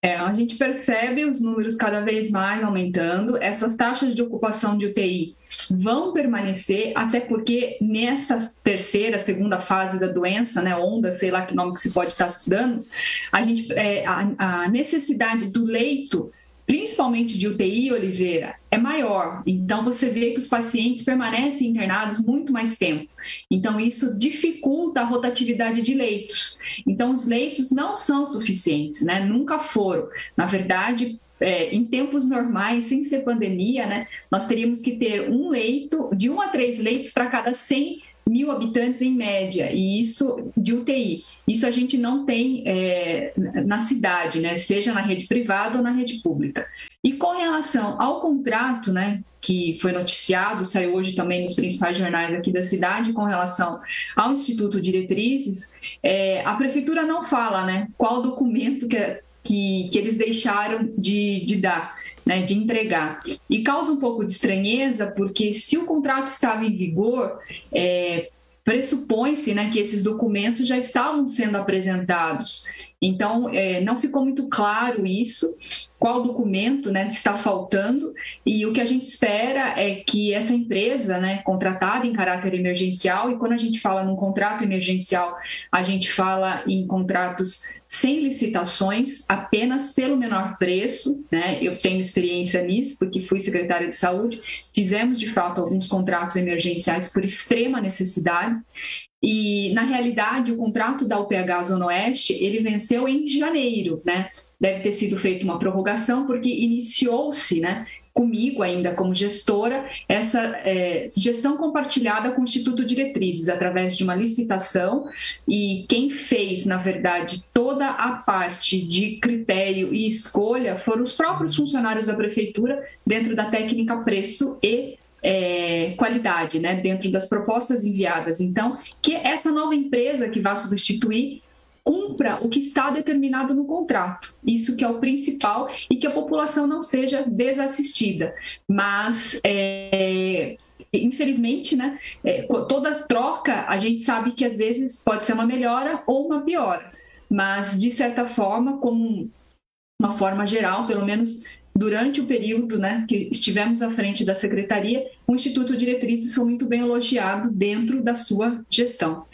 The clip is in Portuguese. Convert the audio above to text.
É, a gente percebe os números cada vez mais aumentando, essas taxas de ocupação de UTI vão permanecer, até porque nessa terceira, segunda fase da doença, né, onda, sei lá que nome que se pode estar estudando, a, gente, é, a, a necessidade do leito principalmente de UTI, Oliveira, é maior. Então, você vê que os pacientes permanecem internados muito mais tempo. Então, isso dificulta a rotatividade de leitos. Então, os leitos não são suficientes, né? Nunca foram. Na verdade, é, em tempos normais, sem ser pandemia, né, nós teríamos que ter um leito, de um a três leitos para cada 100 mil habitantes em média, e isso de UTI. Isso a gente não tem é, na cidade, né? seja na rede privada ou na rede pública. E com relação ao contrato, né, que foi noticiado, saiu hoje também nos principais jornais aqui da cidade, com relação ao Instituto Diretrizes, é, a prefeitura não fala né, qual documento que, que, que eles deixaram de, de dar né, de entregar. E causa um pouco de estranheza, porque se o contrato estava em vigor, é, pressupõe-se né, que esses documentos já estavam sendo apresentados. Então, é, não ficou muito claro isso, qual documento né, está faltando, e o que a gente espera é que essa empresa, né, contratada em caráter emergencial, e quando a gente fala num contrato emergencial, a gente fala em contratos sem licitações, apenas pelo menor preço, né? Eu tenho experiência nisso, porque fui secretária de saúde, fizemos de fato alguns contratos emergenciais por extrema necessidade. E, na realidade, o contrato da UPH Zona Oeste, ele venceu em janeiro, né? Deve ter sido feita uma prorrogação, porque iniciou-se, né? comigo ainda como gestora essa é, gestão compartilhada com o Instituto Diretrizes através de uma licitação e quem fez na verdade toda a parte de critério e escolha foram os próprios funcionários da prefeitura dentro da técnica preço e é, qualidade, né, dentro das propostas enviadas. Então, que essa nova empresa que vai substituir cumpra o que está determinado no contrato. Isso que é o principal e que a população não seja desassistida. Mas é, infelizmente, né, é, toda troca a gente sabe que às vezes pode ser uma melhora ou uma piora. Mas de certa forma, como uma forma geral, pelo menos durante o período né, que estivemos à frente da secretaria, o Instituto Diretrizes foi muito bem elogiado dentro da sua gestão.